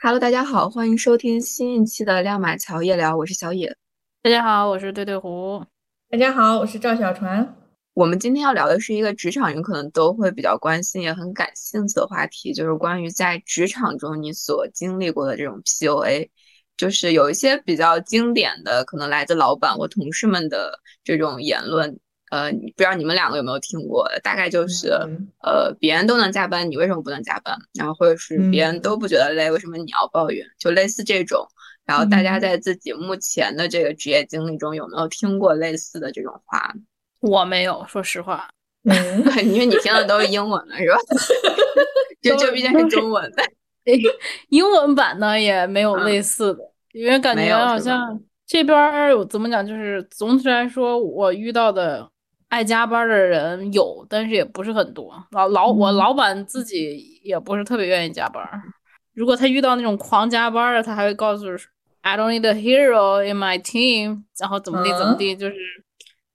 Hello，大家好，欢迎收听新一期的亮马桥夜聊，我是小野。大家好，我是对对胡。大家好，我是赵小船。我们今天要聊的是一个职场人可能都会比较关心也很感兴趣的话题，就是关于在职场中你所经历过的这种 PUA，就是有一些比较经典的，可能来自老板或同事们的这种言论。呃，不知道你们两个有没有听过？大概就是，呃，别人都能加班，你为什么不能加班？然后或者是别人都不觉得累，为什么你要抱怨？就类似这种。然后大家在自己目前的这个职业经历中，有没有听过类似的这种话？我没有，说实话。嗯，因为你听的都是英文的，是吧？就就毕竟是中文的。英文版呢也没有类似的，因为感觉好像这边有怎么讲，就是总体来说，我遇到的。爱加班的人有，但是也不是很多。老老我老板自己也不是特别愿意加班。如果他遇到那种狂加班的，他还会告诉 I don't need a hero in my team，然后怎么地怎么地，就是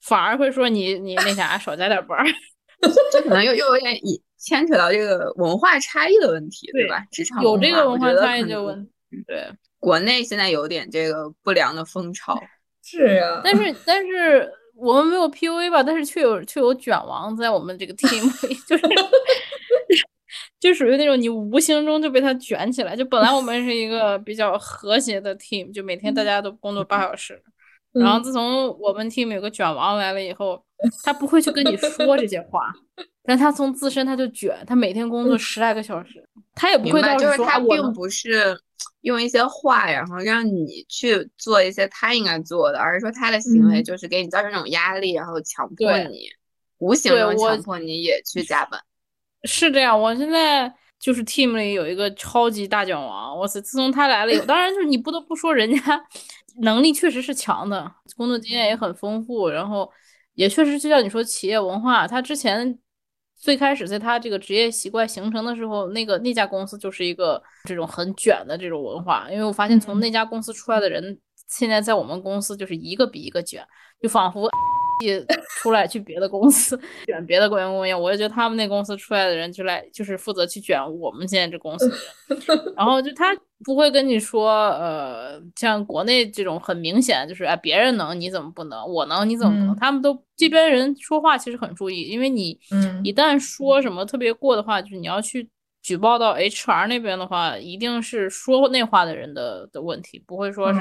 反而会说你你那啥少加点班。这可能又又有点以牵扯到这个文化差异的问题，对吧？职场有这个文化差异的问题对。国内现在有点这个不良的风潮。是呀，但是但是。我们没有 PUA 吧，但是却有却有卷王在我们这个 team 里，就是就属于那种你无形中就被他卷起来。就本来我们是一个比较和谐的 team，就每天大家都工作八小时，然后自从我们 team 有个卷王来了以后，他不会去跟你说这些话，但他从自身他就卷，他每天工作十来个小时，他也不会到就是他并不是。用一些话，然后让你去做一些他应该做的，而是说他的行为就是给你造成这种压力，然后强迫你，无形中强迫你也去加班。是这样，我现在就是 team 里有一个超级大卷王，我是自从他来了以后，当然就是你不得不说人家 能力确实是强的，工作经验也很丰富，然后也确实就像你说企业文化，他之前。最开始在他这个职业习惯形成的时候，那个那家公司就是一个这种很卷的这种文化。因为我发现从那家公司出来的人，现在在我们公司就是一个比一个卷，就仿佛。出来去别的公司 卷别的员工一样，我就觉得他们那公司出来的人就来就是负责去卷我们现在这公司的人，然后就他不会跟你说，呃，像国内这种很明显就是啊，别人能你怎么不能，我能你怎么不能？他们都这边人说话其实很注意，因为你一旦说什么特别过的话，就是你要去。举报到 HR 那边的话，一定是说那话的人的的问题，不会说是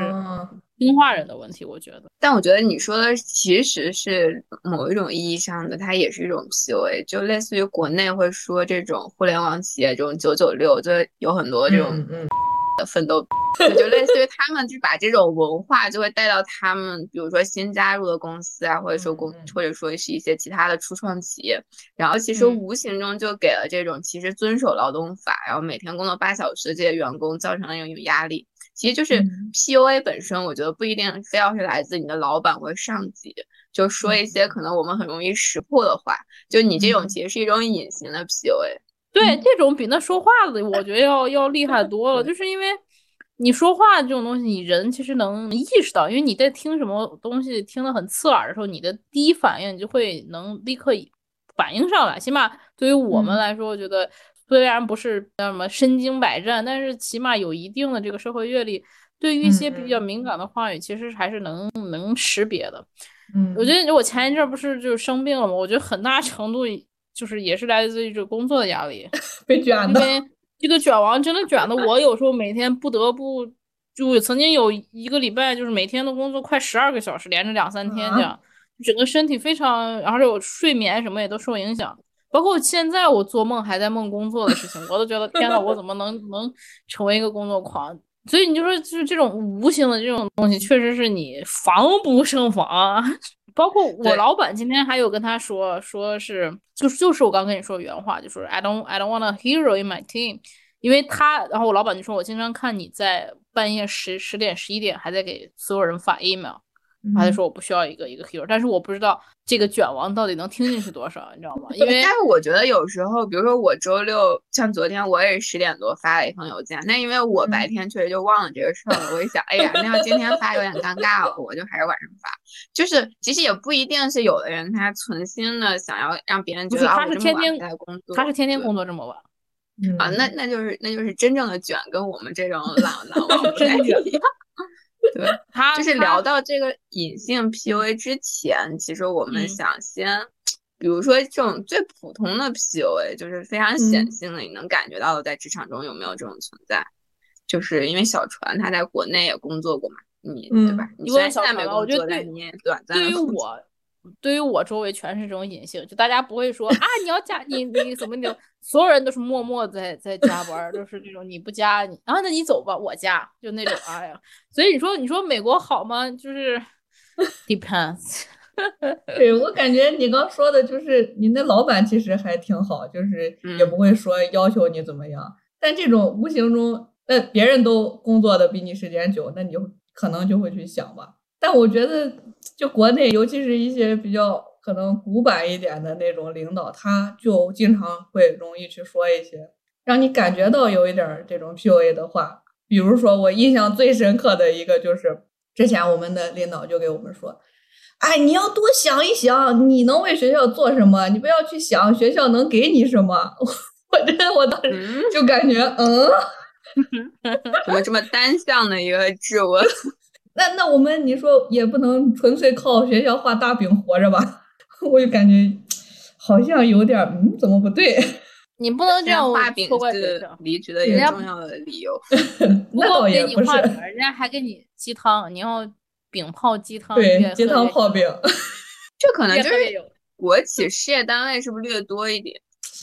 听话人的问题。我觉得，但我觉得你说的其实是某一种意义上的，它也是一种 PUA，就类似于国内会说这种互联网企业这种九九六，就有很多这种。的奋斗，就类似于他们就把这种文化就会带到他们，比如说新加入的公司啊，或者说公，或者说是一些其他的初创企业，然后其实无形中就给了这种其实遵守劳动法，然后每天工作八小时这些员工造成了一种压力。其实就是 PUA 本身，我觉得不一定非要是来自你的老板或上级，就说一些可能我们很容易识破的话，就你这种其实是一种隐形的 PUA。对，这种比那说话的，我觉得要要厉害多了。就是因为你说话这种东西，你人其实能意识到，因为你在听什么东西听得很刺耳的时候，你的第一反应你就会能立刻反应上来。起码对于我们来说，我觉得虽然不是叫什么身经百战，但是起码有一定的这个社会阅历，对于一些比较敏感的话语，其实还是能能识别的。嗯，我觉得我前一阵不是就生病了嘛？我觉得很大程度。就是也是来自于这工作的压力，被卷的。因为 这个卷王真的卷的我有时候每天不得不就曾经有一个礼拜，就是每天都工作快十二个小时，连着两三天这样，整个身体非常，而且我睡眠什么也都受影响。包括现在我做梦还在梦工作的事情，我都觉得天呐，我怎么能 能成为一个工作狂？所以你就说，就是这种无形的这种东西，确实是你防不胜防。包括我老板今天还有跟他说，说是就是就是我刚跟你说原话，就说 I don't I don't want a hero in my team，因为他，然后我老板就说，我经常看你在半夜十十点十一点还在给所有人发 email。他就说我不需要一个一个 hero，但是我不知道这个卷王到底能听进去多少，你知道吗？因为但是我觉得有时候，比如说我周六像昨天我也是十点多发了一封邮件，那因为我白天确实就忘了这个事儿了。我一想，哎呀，那要今天发有点尴尬了，我就还是晚上发。就是其实也不一定是有的人他存心的想要让别人觉得他是天天在工作，他是天天工作这么晚。啊，那那就是那就是真正的卷，跟我们这种懒懒王不太一样。对他，就是聊到这个隐性 PUA 之前，其实我们想先，比如说这种最普通的 PUA，就是非常显性的，你能感觉到的，在职场中有没有这种存在？就是因为小船他在国内也工作过嘛，你对吧？你虽然现在没工作，但你也短暂。对于我。对于我周围全是这种隐性，就大家不会说啊，你要加你你怎么你，所有人都是默默在在加班，就是这种你不加你啊，那你走吧，我加，就那种哎呀，所以你说你说美国好吗？就是 depends。对我感觉你刚说的就是你那老板其实还挺好，就是也不会说要求你怎么样，但这种无形中，那别人都工作的比你时间久，那你就可能就会去想吧。但我觉得。就国内，尤其是一些比较可能古板一点的那种领导，他就经常会容易去说一些让你感觉到有一点这种 PUA 的话。比如说，我印象最深刻的一个就是，之前我们的领导就给我们说：“哎，你要多想一想，你能为学校做什么？你不要去想学校能给你什么。”我真的，我当时就感觉，嗯，怎么这么单向的一个质问？那那我们你说也不能纯粹靠学校画大饼活着吧？我就感觉好像有点嗯，怎么不对？你不能这样画饼是离职的一个重要的理由。那倒也不是，人家还给你鸡汤，你要饼泡鸡汤，对，鸡汤泡饼。这可能就是国企事业单位是不是略多一点？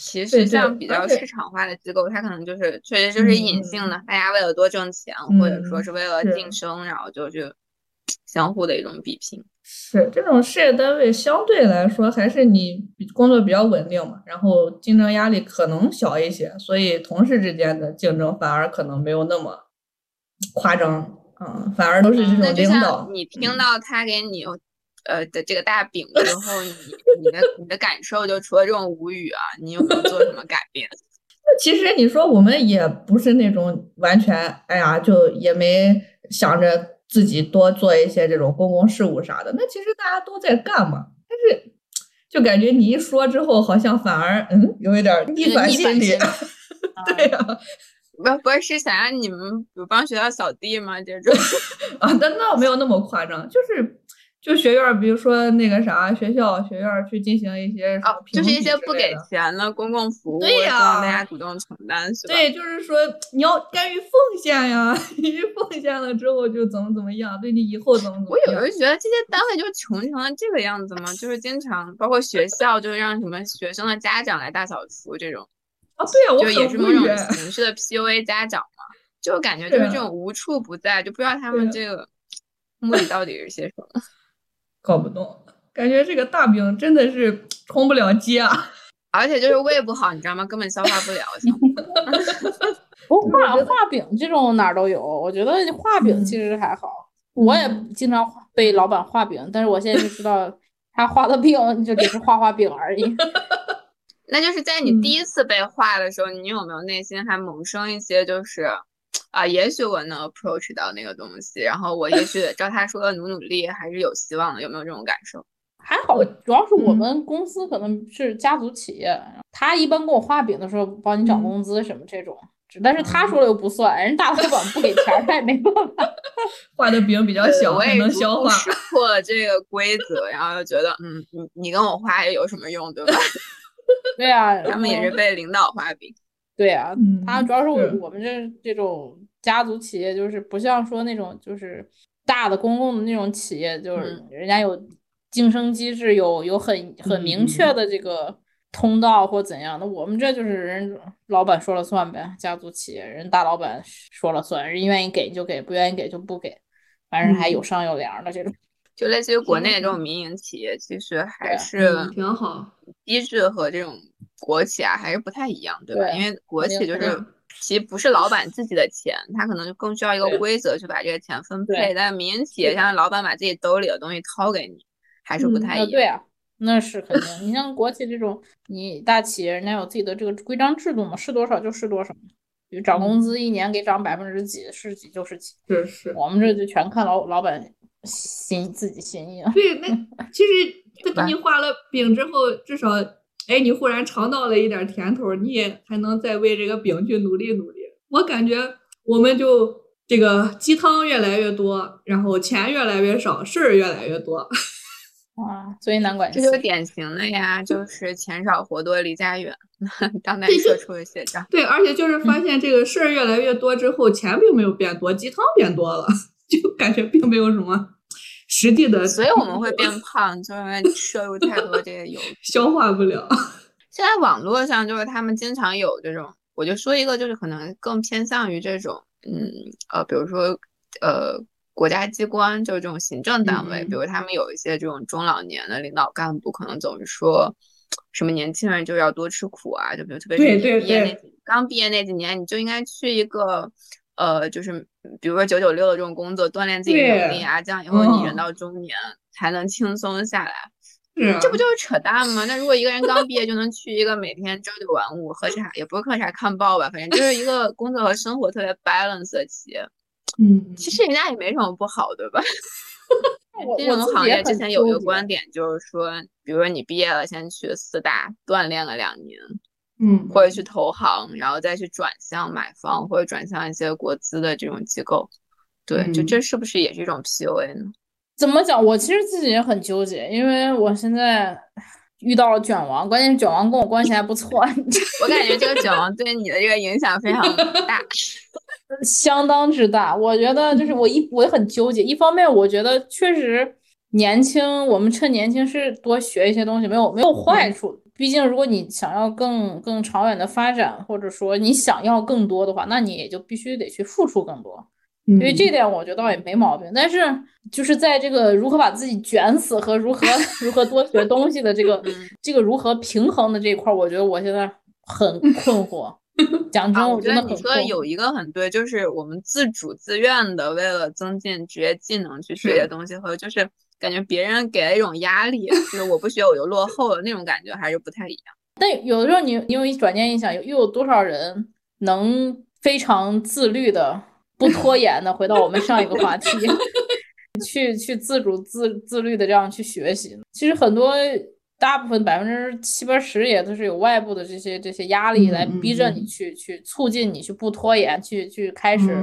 其实像比较市场化的机构，它可能就是确实就是隐性的，大家为了多挣钱，或者说是为了晋升，然后就去 相互的一种比拼。是这种事业单位相对来说还是你工作比较稳定嘛，然后竞争压力可能小一些，所以同事之间的竞争反而可能没有那么夸张。嗯，反而都是这种领导。你听到他给你。呃的这个大饼 之后，你你的你的感受就除了这种无语啊，你有没有做什么改变？那其实你说我们也不是那种完全，哎呀，就也没想着自己多做一些这种公共事务啥的。那其实大家都在干嘛，但是就感觉你一说之后，好像反而嗯有一点逆反心理。对呀，不不是想让你们帮学校扫地吗？这种啊，那那没有那么夸张，就是。就学院，比如说那个啥学校，学院去进行一些哦，就是一些不给钱的公共服务，对呀，大家主动承担是吧？对，就是说你要甘于奉献呀，你奉献了之后就怎么怎么样，对你以后怎么怎么。我有时候觉得这些单位就穷成了这个样子嘛？就是经常包括学校，就是让什么学生的家长来大扫除这种。啊，对呀，我就也是某种形 式的 PUA 家长嘛，就感觉就是这种无处不在，就不知道他们这个目的到底是些什么。搞不懂，感觉这个大饼真的是充不了饥啊！而且就是胃不好，你知道吗？根本消化不了。不画画饼这种哪儿都有，我觉得画饼其实还好。我也经常被老板画饼，但是我现在就知道他画的饼就只是画画饼而已。那就是在你第一次被画的时候，你有没有内心还萌生一些就是？啊，也许我能 approach 到那个东西，然后我也许照他说的努努力，还是有希望的。有没有这种感受？还好，主要是我们公司可能是家族企业，他一般给我画饼的时候，帮你涨工资什么这种，但是他说了又不算，人大老板不给钱，他也没办法。画的饼比较小，我也能消化。识破了这个规则，然后又觉得，嗯，你你跟我画也有什么用，对吧？对啊，他们也是被领导画饼。对啊，他主要是我们这这种家族企业，就是不像说那种就是大的公共的那种企业，就是人家有晋升机制，有有很很明确的这个通道或怎样的。我们这就是人老板说了算呗，家族企业人大老板说了算，人愿意给就给，不愿意给就不给，反正还有商有量的这种。就类似于国内这种民营企业，其实还是挺好，机制和这种。国企啊，还是不太一样，对吧？因为国企就是其实不是老板自己的钱，他可能就更需要一个规则去把这个钱分配。但民营企业，像老板把自己兜里的东西掏给你，还是不太一样。对啊，那是肯定。你像国企这种，你大企业人家有自己的这个规章制度嘛，是多少就是多少。比如涨工资，一年给涨百分之几，是几就是几。是是。我们这就全看老老板心自己心意了。对，那其实他给你画了饼之后，至少。哎，你忽然尝到了一点甜头，你也还能再为这个饼去努力努力。我感觉我们就这个鸡汤越来越多，然后钱越来越少，事儿越来越多。啊，所以难管这就典型的呀，就是钱少活多离家远，当代社畜的写照。对，而且就是发现这个事儿越来越多之后，钱并没有变多，鸡汤变多了，就感觉并没有什么实际的。所以我们会 变胖，就因为摄入太多这些油，消化不了。现在网络上就是他们经常有这种，我就说一个，就是可能更偏向于这种，嗯呃，比如说呃。国家机关就是这种行政单位，比如他们有一些这种中老年的领导干部，可能总是说什么年轻人就要多吃苦啊，就比如特别是毕业那刚毕业那几年，你就应该去一个呃，就是比如说九九六的这种工作，锻炼自己能力啊，这样以后你人到中年才能轻松下来。嗯这不就是扯淡吗？那如果一个人刚毕业就能去一个每天朝九晚五喝茶，也不是喝茶看报吧，反正就是一个工作和生活特别 balance 的企业。嗯，其实人家也没什么不好，对吧？金融行业之前有一个观点，就是说，比如说你毕业了，先去四大锻炼了两年，嗯，或者去投行，然后再去转向买房或者转向一些国资的这种机构，对，就这是不是也是一种 PUA 呢？怎么讲？我其实自己也很纠结，因为我现在遇到了卷王，关键是卷王跟我关系还不错，我感觉这个卷王对你的这个影响非常大。相当之大，我觉得就是我一我也很纠结。一方面，我觉得确实年轻，我们趁年轻是多学一些东西，没有没有坏处。毕竟，如果你想要更更长远的发展，或者说你想要更多的话，那你也就必须得去付出更多。因为这点我觉得倒也没毛病。但是就是在这个如何把自己卷死和如何如何多学东西的这个 这个如何平衡的这一块，我觉得我现在很困惑。讲真，我觉得你说的有一个很对，就是我们自主自愿的为了增进职业技能去学些东西，和就是感觉别人给了一种压力，就是我不学我就落后了那种感觉还是不太一样。但有的时候你你有一转念一想，又有多少人能非常自律的、不拖延的回到我们上一个话题，去去自主自自律的这样去学习？其实很多。大部分百分之七八十也都是有外部的这些这些压力来逼着你去去促进你去不拖延去去开始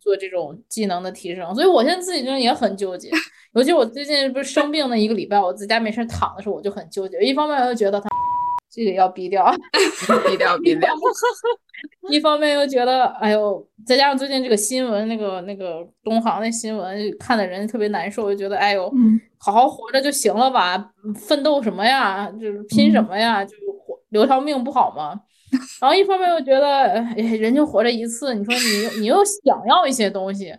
做这种技能的提升，所以我现在自己真的也很纠结，尤其我最近不是生病那一个礼拜，我在家没事躺的时候我就很纠结，一方面我又觉得他这个要逼掉，逼掉逼掉，一方面又觉得哎呦，再加上最近这个新闻那个那个东航那新闻看的人特别难受，就觉得哎呦。好好活着就行了吧，奋斗什么呀？就是拼什么呀？就活留条命不好吗？然后一方面又觉得，哎，人就活着一次，你说你你又想要一些东西，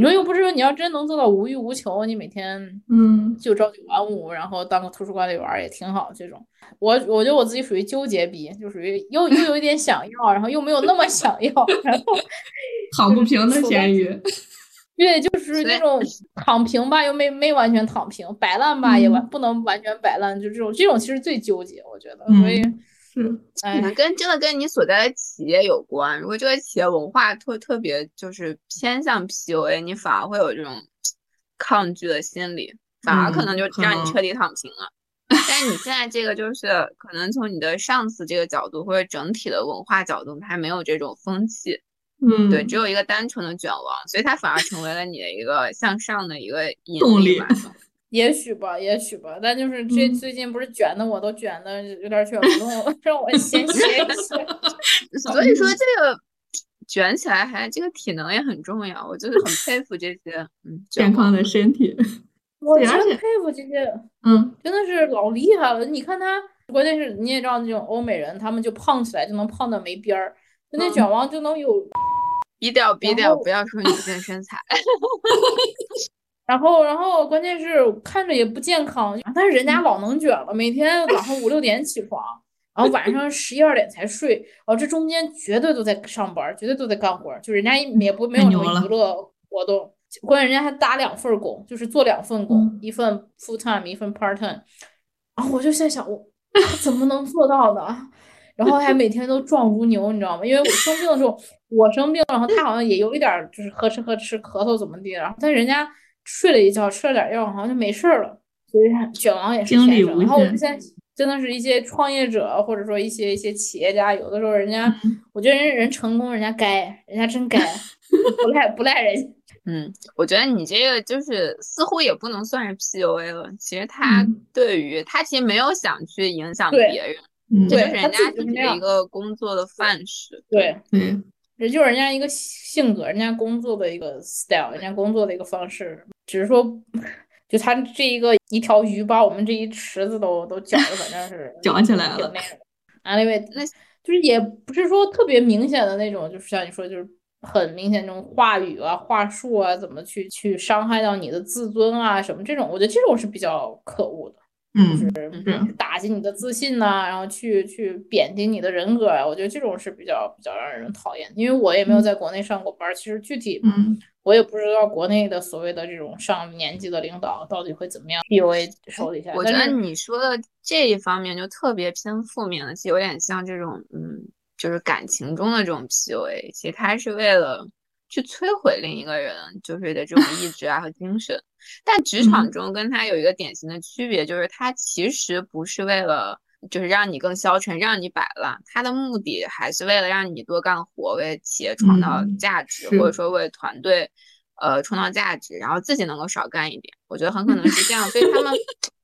你说又不是说你要真能做到无欲无求，你每天嗯就朝九晚五，然后当个图书管理员也挺好。这种我我觉得我自己属于纠结逼，就属于又又有一点想要，然后又没有那么想要，然后 躺不平的咸鱼。对，就是那种躺平吧，又没没完全躺平；摆烂吧，也完不能完全摆烂。就这种，这种其实最纠结，我觉得。所以是，可能跟真的跟你所在的企业有关。如果这个企业文化特特别就是偏向 PUA，你反而会有这种抗拒的心理，反而可能就让你彻底躺平了。但你现在这个就是可能从你的上司这个角度，或者整体的文化角度，它没有这种风气。嗯，对，只有一个单纯的卷王，所以它反而成为了你的一个向上的一个动力。也许吧，也许吧。但就是这最近不是卷的，我都卷的有点卷不动了，让我先歇一 歇。所以说这个卷起来还这个体能也很重要，我就是很佩服这些嗯健康的身体。我真佩服这些，嗯，真的是老厉害了。你看他，关键是你也知道，那种欧美人，他们就胖起来就能胖到没边儿。那卷王就能有，低调低调，不要说女性身材。然后，然后关键是看着也不健康，但是人家老能卷了，每天 早上五六点起床，然后晚上十一二点才睡，然后这中间绝对都在上班，绝对都在干活，就人家也不没有什么娱乐活动，关键人家还打两份工，就是做两份工，一份 full time，一份 part time。然后我就在想，我怎么能做到呢？然后还每天都壮如牛，你知道吗？因为我生病的时候，我生病，然后他好像也有一点就是呵哧呵哧咳嗽怎么地，然后但人家睡了一觉，吃了点药，好像就没事了。所以卷王也是天生。然后我们现在真的是一些创业者，或者说一些一些企业家，有的时候人家，我觉得人人成功，人家该，人家真该，不赖不赖人家。嗯，我觉得你这个就是似乎也不能算是 PUA 了。其实他对于他其实没有想去影响别人，这就是人家就是一个工作的范式。对，嗯，这就是人家一个性格，人家工作的一个 style，人家工作的一个方式。只是说，就他这一个一条鱼把我们这一池子都都搅的，反正是 搅起来了。Anyway，那就是也不是说特别明显的那种，就是像你说，就是。很明显，那种话语啊、话术啊，怎么去去伤害到你的自尊啊，什么这种，我觉得这种是比较可恶的，嗯，是打击你的自信呐，然后去去贬低你的人格啊，我觉得这种是比较比较让人讨厌。因为我也没有在国内上过班，其实具体，嗯，我也不知道国内的所谓的这种上年纪的领导到底会怎么样。PUA 手底下，我觉得你说的这一方面就特别偏负面的，其实有点像这种，嗯。就是感情中的这种 PUA，其实他是为了去摧毁另一个人，就是的这种意志啊和精神。但职场中跟他有一个典型的区别，就是他其实不是为了就是让你更消沉，让你摆烂，他的目的还是为了让你多干活，为企业创造价值，或者说为团队呃创造价值，然后自己能够少干一点。我觉得很可能是这样，所以他们。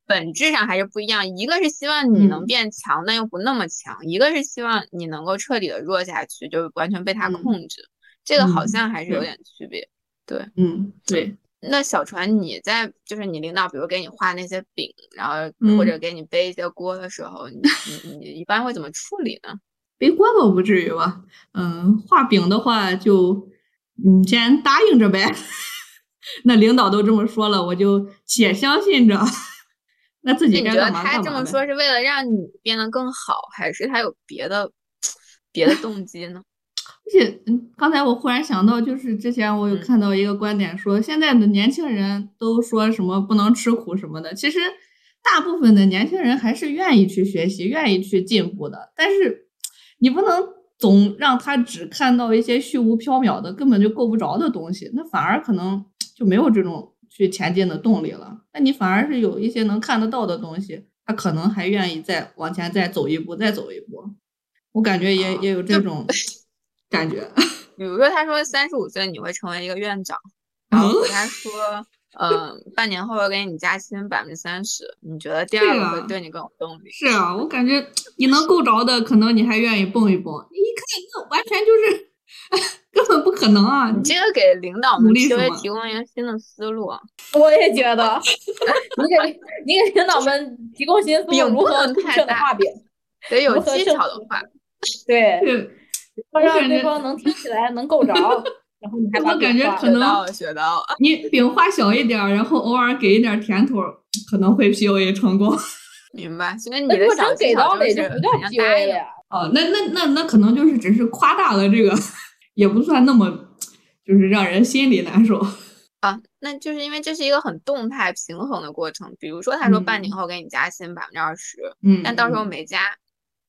本质上还是不一样，一个是希望你能变强，但又不那么强；一个是希望你能够彻底的弱下去，就是完全被他控制。这个好像还是有点区别。对，嗯，对。那小船，你在就是你领导，比如给你画那些饼，然后或者给你背一些锅的时候，你你你一般会怎么处理呢？背锅倒不至于吧。嗯，画饼的话就嗯先答应着呗。那领导都这么说了，我就且相信着。那自己你觉得他这么说是为了让你变得更好，还是他有别的 别的动机呢？而且，嗯，刚才我忽然想到，就是之前我有看到一个观点，说现在的年轻人都说什么不能吃苦什么的。其实，大部分的年轻人还是愿意去学习，愿意去进步的。但是，你不能总让他只看到一些虚无缥缈的、根本就够不着的东西，那反而可能就没有这种。去前进的动力了，那你反而是有一些能看得到的东西，他可能还愿意再往前再走一步，再走一步。我感觉也也有这种 感觉。比如说，他说三十五岁你会成为一个院长，然后他说，嗯，半年后给你加薪百分之三十，你觉得第二个会对你更有动力？是啊，我感觉你能够着的，可能你还愿意蹦一蹦。你一看，那完全就是。根本不可能啊！你这个给领导们稍微提供一个新的思路。我也觉得，你给你给领导们提供新思路，如何太的画饼，得有技巧的话。对，要让对方能听起来能够着。然后你还我感觉可能学到了，你饼画小一点，然后偶尔给一点甜头，可能会 PUA 成功。明白。所以你的真给到的就是不叫 PUA 呀。哦，那那那那可能就是只是夸大了这个。也不算那么，就是让人心里难受啊。那就是因为这是一个很动态平衡的过程。比如说，他说半年后给你加薪百分之二十，嗯，但到时候没加，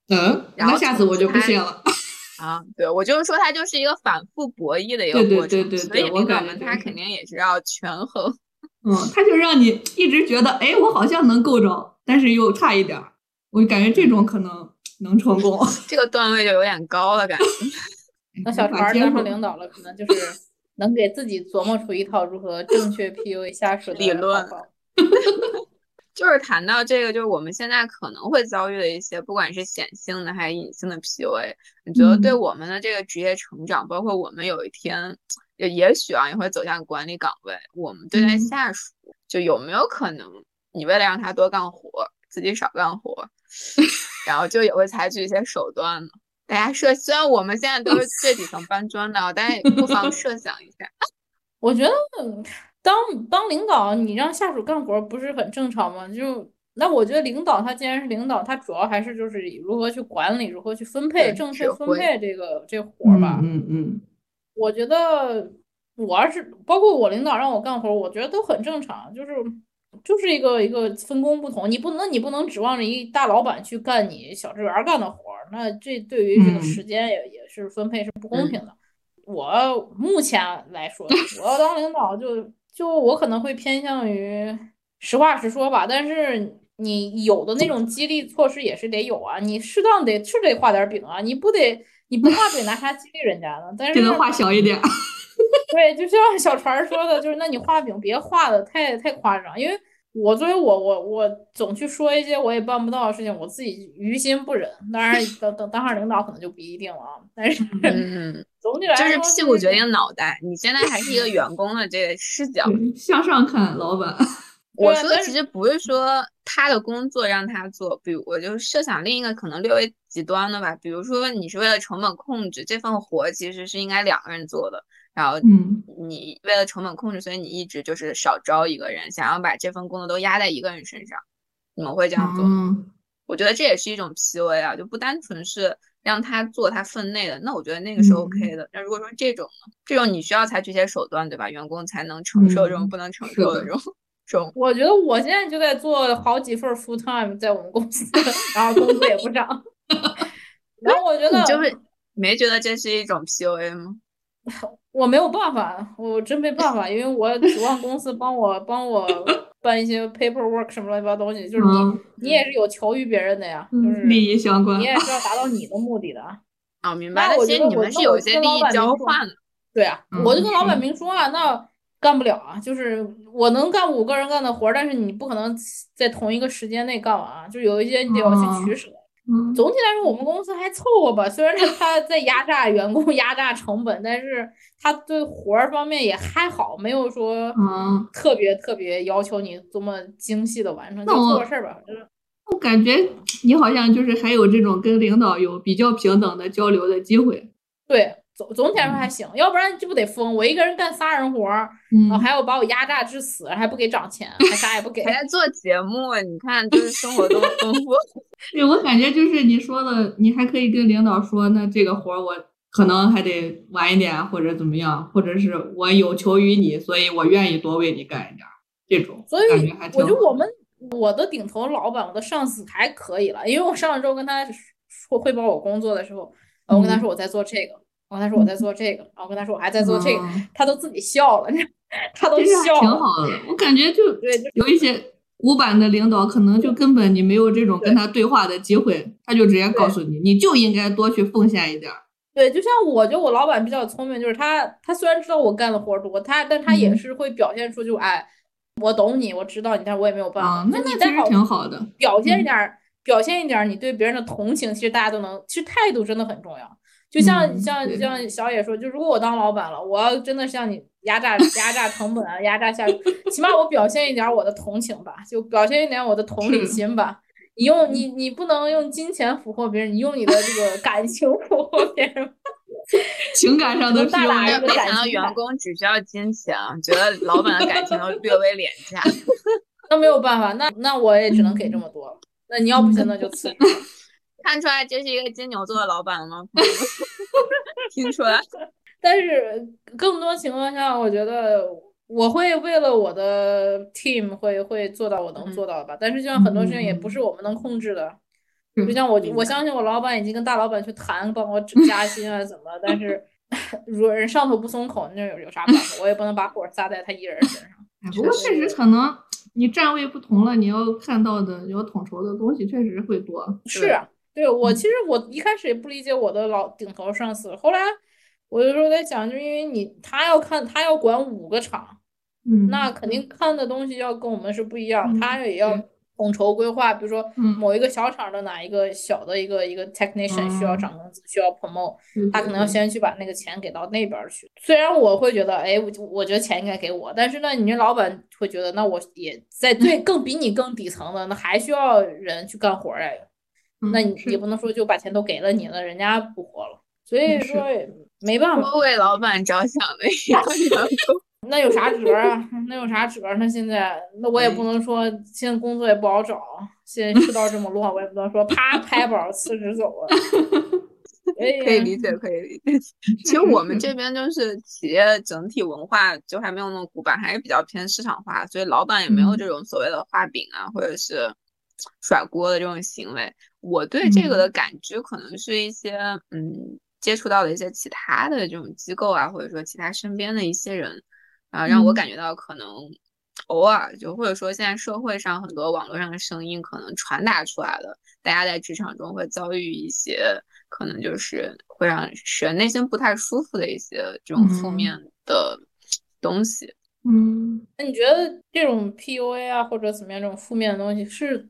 嗯，然后下次我就不信了。啊，对，我就是说，它就是一个反复博弈的一个过程。对对对对，所以领导们他肯定也是要权衡。嗯，他就让你一直觉得，哎，我好像能够着，但是又差一点儿。我感觉这种可能能成功。这个段位就有点高了，感觉。那小船当上领导了，可能就是能给自己琢磨出一套如何正确 PUA 下属的理论。就是谈到这个，就是我们现在可能会遭遇的一些，不管是显性的还是隐性的 PUA，你觉得对我们的这个职业成长，包括我们有一天也也许啊也会走向管理岗位，我们对待下属，就有没有可能，你为了让他多干活，自己少干活，然后就也会采取一些手段呢？大家设，虽然我们现在都是最底层搬砖的，但也不妨设想一下。我觉得当当领导，你让下属干活不是很正常吗？就那我觉得领导他既然是领导，他主要还是就是如何去管理，如何去分配，正确分配这个这活吧。嗯嗯。我觉得我要是包括我领导让我干活，我觉得都很正常，就是。就是一个一个分工不同，你不能你不能指望着一大老板去干你小职员干的活儿，那这对于这个时间也也是分配是不公平的。我目前来说，我要当领导，就就我可能会偏向于实话实说吧。但是你有的那种激励措施也是得有啊，你适当得是得画点饼啊，你不得你不画饼拿啥激励人家呢？但是能画小一点。对，就像小船说的，就是那你画饼别画的太太夸张，因为。我作为我我我总去说一些我也办不到的事情，我自己于心不忍。当然，等等当上领导可能就不一定了啊。但是，嗯，总体来说，就是屁股决定脑袋。你现在还是一个员工的这个视角，向上看，老板。我说的其实不是说他的工作让他做，比如我就设想另一个可能略微极端的吧，比如说你是为了成本控制，这份活其实是应该两个人做的。然后，你为了成本控制，所以你一直就是少招一个人，想要把这份工作都压在一个人身上。你们会这样做？我觉得这也是一种 PUA 啊，就不单纯是让他做他分内的。那我觉得那个是 OK 的。那如果说这种呢？这种你需要采取一些手段，对吧？员工才能承受这种不能承受的这种这种。我觉得我现在就在做好几份 full time 在我们公司，然后工资也不涨。然后我觉得 你就是没觉得这是一种 PUA 吗？我没有办法，我真没办法，因为我指望公司帮我帮我办一些 paperwork 什么乱七八糟东西，就是你你也是有求于别人的呀，就是利益相关，你也是要达到你的目的的。啊，啊明白。那其实你们是有一些利益交换的。对啊，我就跟老板明说啊，那干不了啊，就是我能干五个人干的活，但是你不可能在同一个时间内干完啊，就有一些你得要去取舍。总体来说，我们公司还凑合吧。虽然他在压榨员工、压榨成本，但是他对活儿方面也还好，没有说特别特别要求你多么精细的完成，就做个事儿吧。我感觉你好像就是还有这种跟领导有比较平等的交流的机会。对。总总体来说还行，要不然这不得疯？我一个人干仨人活儿，然后还要把我压榨致死，还不给涨钱，还啥也不给。还在做节目，你看，就是生活多丰富。对我感觉就是你说的，你还可以跟领导说，那这个活儿我可能还得晚一点，或者怎么样，或者是我有求于你，所以我愿意多为你干一点儿。这种，所以我觉得我们我的顶头老板，我的上司还可以了，因为我上周跟他说汇报我工作的时候，我跟他说我在做这个。然后他说我在做这个，然后跟他说我还在做这个，他都自己笑了，他都笑了。挺好的，我感觉就对，有一些古板的领导，可能就根本你没有这种跟他对话的机会，他就直接告诉你，你就应该多去奉献一点。对，就像我觉得我老板比较聪明，就是他他虽然知道我干的活多，他但他也是会表现出就哎，我懂你，我知道你，但是我也没有办法。那你其实挺好的，表现一点，表现一点你对别人的同情，其实大家都能，其实态度真的很重要。就像像像小野说，就如果我当老板了，我要真的像你压榨 压榨成本啊，压榨下，起码我表现一点我的同情吧，就表现一点我的同理心吧。你用你你不能用金钱俘获别人，你用你的这个感情俘获别人。情感上的大打一个想到员工只需要金钱，觉得老板的感情都略微廉价。那没有办法，那那我也只能给这么多了。那你要不行，那就辞职。看出来这是一个金牛座的老板了吗？听出来。但是更多情况下，我觉得我会为了我的 team 会会做到我能做到的吧。但是就像很多事情也不是我们能控制的。就像我我相信我老板已经跟大老板去谈帮我加薪啊怎么，但是如果人上头不松口，那有有啥办法？我也不能把火撒在他一人身上。不过确实可能你站位不同了，你要看到的要统筹的东西确实会多。是啊。对我其实我一开始也不理解我的老顶头上司，后来我就说在想，就因为你他要看他要管五个厂，嗯，那肯定。看的东西要跟我们是不一样，他也要统筹规划，比如说某一个小厂的哪一个小的一个一个 technician 需要涨工资，需要 promote，他可能要先去把那个钱给到那边去。虽然我会觉得，哎，我我觉得钱应该给我，但是呢，你老板会觉得，那我也在最更比你更底层的，那还需要人去干活哎。那你也不能说就把钱都给了你了，人家不活了，所以说没办法。为老板着想的一个 员工，那有啥辙啊？那有啥辙？那现在那我也不能说现在工作也不好找，现在世道这么乱，我也不能说啪 拍板辞职走了。可以理解，可以理解。其实我们这边就是企业整体文化就还没有那么古板，还是比较偏市场化，所以老板也没有这种所谓的画饼啊，或者是甩锅的这种行为。我对这个的感知，可能是一些嗯接触到的一些其他的这种机构啊，或者说其他身边的一些人啊，让我感觉到可能偶尔就或者说现在社会上很多网络上的声音可能传达出来了，大家在职场中会遭遇一些可能就是会让人内心不太舒服的一些这种负面的东西。嗯，那你觉得这种 PUA 啊或者怎么样这种负面的东西是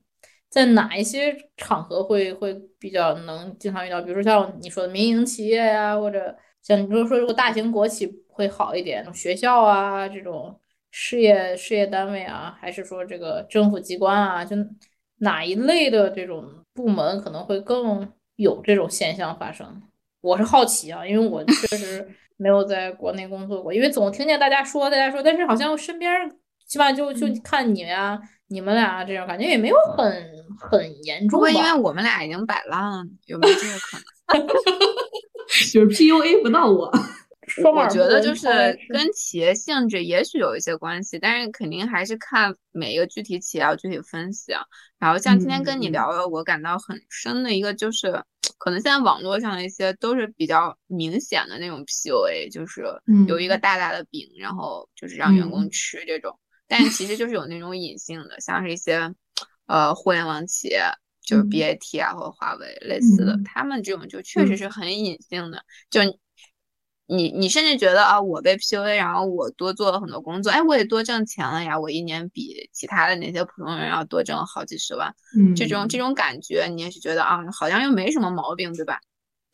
在哪一些场合会会比较能经常遇到？比如说像你说的民营企业呀，或者像你比如说如果大型国企会好一点，学校啊这种。事业事业单位啊，还是说这个政府机关啊，就哪一类的这种部门可能会更有这种现象发生？我是好奇啊，因为我确实 没有在国内工作过，因为总听见大家说，大家说，但是好像身边起码就就看你呀，你们俩这样感觉也没有很很严重。不因为我们俩已经摆烂了，有没有这个可能？就是 PUA 不到我。我觉得就是跟企业性质也许有一些关系，但是肯定还是看每一个具体企业要具体分析啊。然后像今天跟你聊的，我感到很深的一个就是，可能现在网络上的一些都是比较明显的那种 PUA，就是有一个大大的饼，然后就是让员工吃这种。但其实就是有那种隐性的，像是一些呃互联网企业，就是 BAT 啊或者华为类似的，他们这种就确实是很隐性的，就。你你甚至觉得啊，我被 PUA，然后我多做了很多工作，哎，我也多挣钱了呀，我一年比其他的那些普通人要多挣好几十万，嗯，这种这种感觉，你也是觉得啊，好像又没什么毛病，对吧？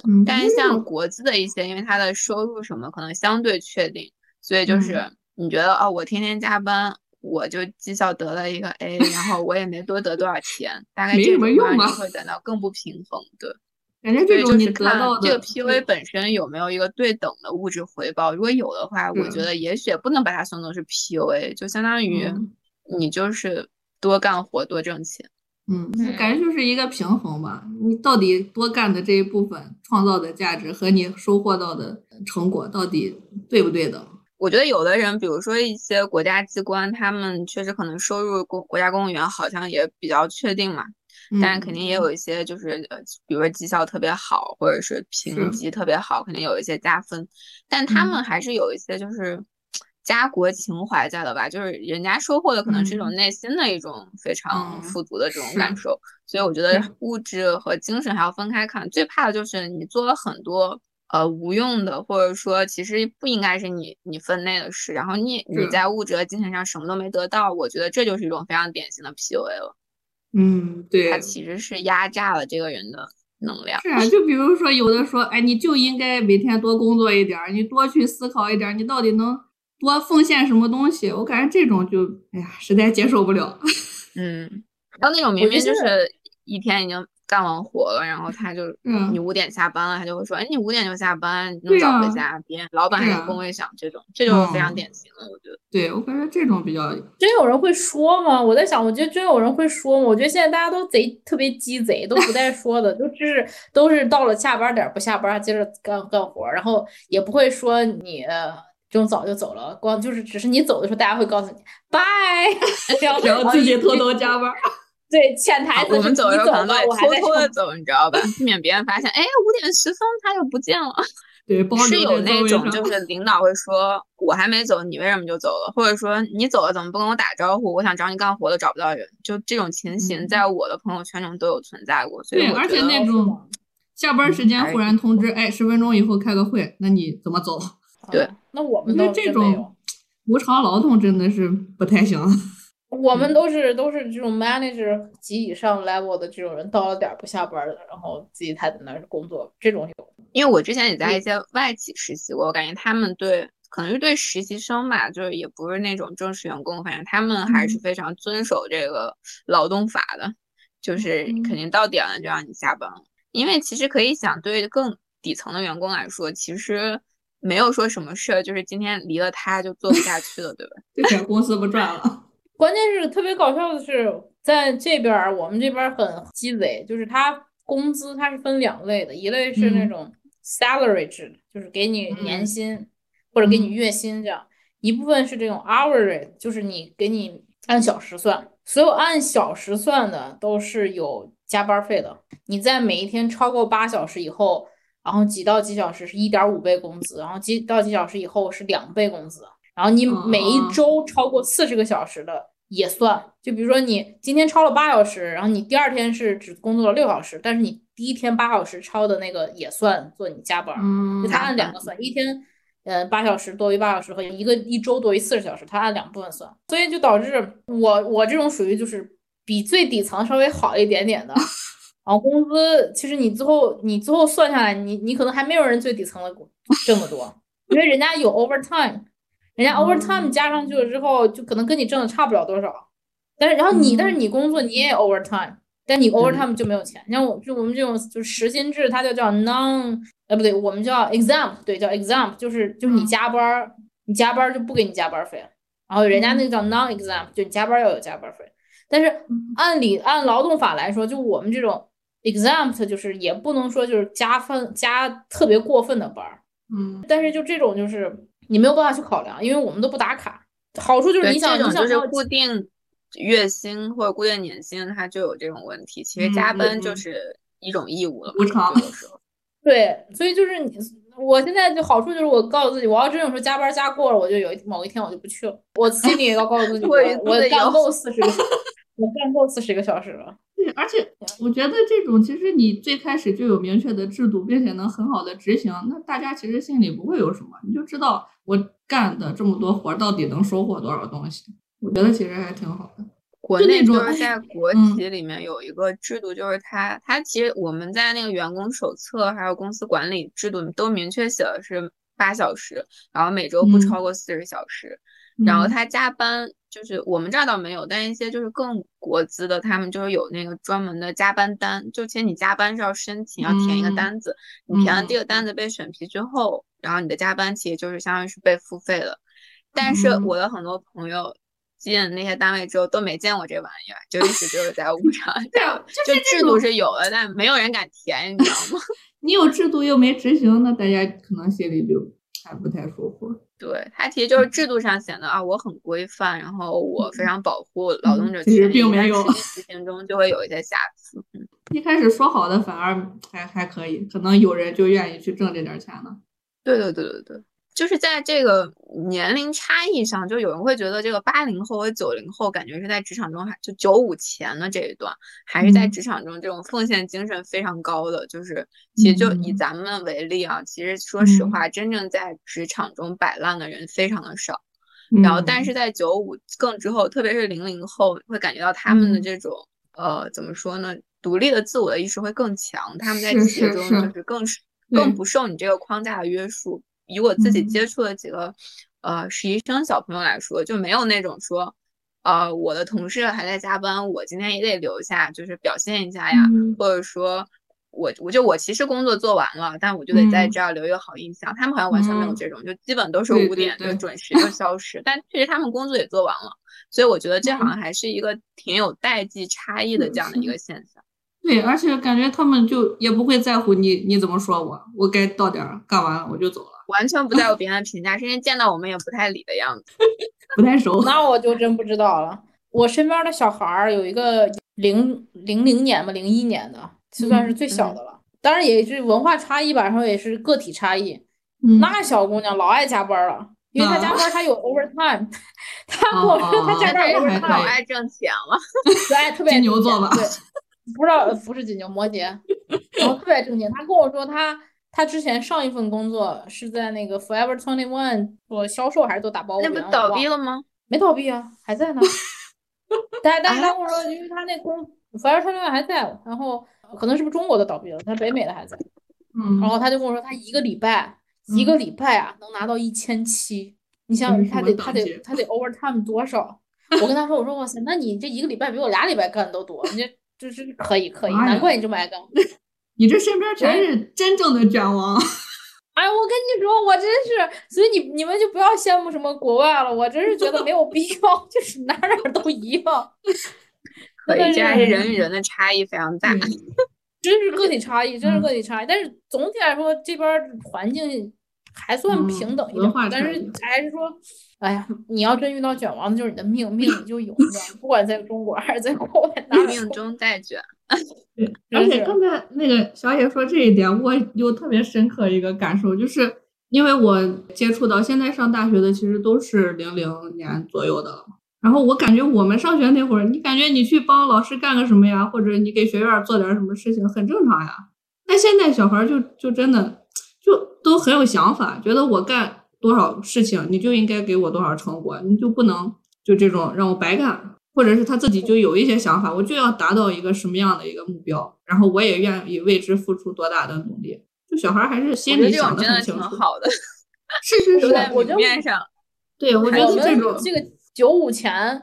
嗯，但是像国资的一些，因为他的收入什么可能相对确定，所以就是你觉得啊，我天天加班，我就绩效得了一个 A，然后我也没多得多少钱，大概这种话就会感到更不平衡，对。感觉这种你得到这个 PUA 本身有没有一个对等的物质回报？如果有的话，我觉得也许不能把它算作是 PUA，就相当于你就是多干活多挣钱。嗯，感觉就是一个平衡吧。你到底多干的这一部分创造的价值和你收获到的成果到底对不对等？我觉得有的人，比如说一些国家机关，他们确实可能收入国国家公务员好像也比较确定嘛。但是肯定也有一些，就是呃，比如说绩效特别好，或者是评级特别好，肯定有一些加分。但他们还是有一些就是家国情怀在的吧，就是人家收获的可能是一种内心的一种非常富足的这种感受。所以我觉得物质和精神还要分开看。最怕的就是你做了很多呃无用的，或者说其实不应该是你你分内的事，然后你你在物质和精神上什么都没得到，我觉得这就是一种非常典型的 PUA 了。嗯，对，他其实是压榨了这个人的能量。是啊，就比如说有的说，哎，你就应该每天多工作一点，你多去思考一点，你到底能多奉献什么东西？我感觉这种就，哎呀，实在接受不了。嗯，然后那种明明就是一天已经。干完活了，然后他就，你五点下班了，他就会说，哎，你五点就下班，能早回家，别人老板还有工位上，这种，这就是非常典型的，我觉得。对，我感觉这种比较。真有人会说吗？我在想，我觉得真有人会说吗？我觉得现在大家都贼特别鸡贼，都不带说的，都是都是到了下班点不下班，接着干干活，然后也不会说你这种早就走了，光就是只是你走的时候，大家会告诉你拜，然后自己偷偷加班。对，潜台词我们走的时候可能都偷偷的走，你知道吧？避免别人发现。哎，五点十分他又不见了。对，是有那种就是领导会说，我还没走，你为什么就走了？或者说你走了怎么不跟我打招呼？我想找你干活都找不到人，就这种情形在我的朋友圈中都有存在过。对，而且那种下班时间忽然通知，哎，十分钟以后开个会，那你怎么走？对，那我们那这种无偿劳动真的是不太行。我们都是都是这种 manager 级以上 level 的这种人，到了点不下班的，然后自己还在那儿工作，这种有。因为我之前也在一些外企实习过，我感觉他们对可能是对实习生吧，就是也不是那种正式员工，反正他们还是非常遵守这个劳动法的，就是肯定到点了就让你下班了。因为其实可以想，对更底层的员工来说，其实没有说什么事儿，就是今天离了他就做不下去了，对吧？这钱公司不赚了。关键是特别搞笑的是，在这边儿我们这边很鸡贼，就是他工资它是分两类的，一类是那种 salary 制，就是给你年薪或者给你月薪这样；一部分是这种 hourly，就是你给你按小时算，所有按小时算的都是有加班费的。你在每一天超过八小时以后，然后几到几小时是一点五倍工资，然后几到几小时以后是两倍工资。然后你每一周超过四十个小时的也算。就比如说你今天超了八小时，然后你第二天是只工作了六小时，但是你第一天八小时超的那个也算做你加班。就他按两个算，一天呃八小时多于八小时和一个一周多于四十小时，他按两部分算。所以就导致我我这种属于就是比最底层稍微好一点点的。然后工资其实你最后你最后算下来，你你可能还没有人最底层的挣得多，因为人家有 overtime，人家 overtime 加上去了之后，就可能跟你挣的差不了多少。但是然后你但是你工作你也 overtime，但你 overtime 就没有钱。像我就我们这种就是时薪制，它就叫 non，呃不对，我们叫 exam，对，叫 exam，就是就是你加班你加班就不给你加班费。然后人家那个叫 non exam，就你加班要有加班费。但是按理按劳动法来说，就我们这种。exempt 就是也不能说就是加分加特别过分的班儿，嗯，但是就这种就是你没有办法去考量，因为我们都不打卡。好处就是你想你想就是固定月薪或者固定年薪，它就有这种问题。其实加班就是一种义务了，无偿。对，所以就是你我现在就好处就是我告诉自己，我要真有时候加班加过了，我就有一某一天我就不去了。我心里也要告诉自己，我我干够四十个，我干够四十个小时了。而且我觉得这种其实你最开始就有明确的制度，并且能很好的执行，那大家其实心里不会有什么，你就知道我干的这么多活到底能收获多少东西。我觉得其实还挺好的。国内就是在国企里面有一个制度，就是它它其实我们在那个员工手册还有公司管理制度都明确写的是八小时，然后每周不超过四十小时，然后他加班。就是我们这儿倒没有，但一些就是更国资的，他们就是有那个专门的加班单。就其实你加班是要申请，要填一个单子。你填了这个单子被审批之后，然后你的加班其实就是相当于是被付费了。但是我的很多朋友进那些单位之后都没见过这玩意儿，就一直就是在无偿。对啊，就制度是有了，但没有人敢填，你知道吗？你有制度又没执行，那大家可能心里就还不太舒服。对他其实就是制度上显得啊，我很规范，然后我非常保护劳动者权益，并没有执行中就会有一些瑕疵。一开始说好的反而还还可以，可能有人就愿意去挣这点钱呢。对对对对对。就是在这个年龄差异上，就有人会觉得这个八零后和九零后感觉是在职场中还就九五前的这一段，还是在职场中这种奉献精神非常高的。就是其实就以咱们为例啊，其实说实话，真正在职场中摆烂的人非常的少。然后，但是在九五更之后，特别是零零后，会感觉到他们的这种呃怎么说呢，独立的自我的意识会更强，他们在企业中就是更是更不受你这个框架的约束。以我自己接触的几个，呃，实习生小朋友来说，就没有那种说，呃，我的同事还在加班，我今天也得留下，就是表现一下呀，或者说，我我就我其实工作做完了，但我就得在这儿留一个好印象。他们好像完全没有这种，就基本都是五点就准时就消失。但确实他们工作也做完了，所以我觉得这好像还是一个挺有代际差异的这样的一个现象。对，而且感觉他们就也不会在乎你你怎么说我，我该到点儿干完了我就走了。完全不在乎别人的评价，甚至见到我们也不太理的样子，不太熟。那我就真不知道了。我身边的小孩儿有一个零零零年吧，零一年的，就算是最小的了。当然也是文化差异吧，然后也是个体差异。那小姑娘老爱加班了，因为她加班她有 overtime。她跟我说她加班 overtime，老爱挣钱了，爱，特别金牛座吧？对，不知道不是金牛，摩羯，然后特别挣钱。她跟我说她。他之前上一份工作是在那个 Forever Twenty One 做销售还是做打包？那不倒闭了吗？没倒闭啊，还在呢。但但他跟我说，因为他那工 Forever Twenty One 还在，然后可能是不是中国的倒闭了，他北美的还在。嗯。然后他就跟我说，他一个礼拜一个礼拜啊，能拿到一千七。你想他得他得他得 overtime 多少？我跟他说，我说哇塞，那你这一个礼拜比我俩礼拜干的都多，你这就是可以可以，难怪你这么爱干。你这身边全是真正的卷王，哎，我跟你说，我真是，所以你你们就不要羡慕什么国外了，我真是觉得没有必要，就是哪哪都一样。可以，这还是人与人的差异非常大，真是个体差异，真是个体差异。但是总体来说，这边环境还算平等一点，但是还是说，哎呀，你要真遇到卷王，就是你的命，命你就有，不管在中国还是在国外，命中带卷。对，而且刚才那个小野说这一点，我有特别深刻一个感受，就是因为我接触到现在上大学的其实都是零零年左右的了，然后我感觉我们上学那会儿，你感觉你去帮老师干个什么呀，或者你给学院做点什么事情，很正常呀。但现在小孩就就真的就都很有想法，觉得我干多少事情，你就应该给我多少成果，你就不能就这种让我白干，或者是他自己就有一些想法，我就要达到一个什么样的一个目标，然后我也愿意为之付出多大的努力。就小孩还是心里想的很清楚，好的，是是 是，我觉得面上，对我觉得这种这个九五前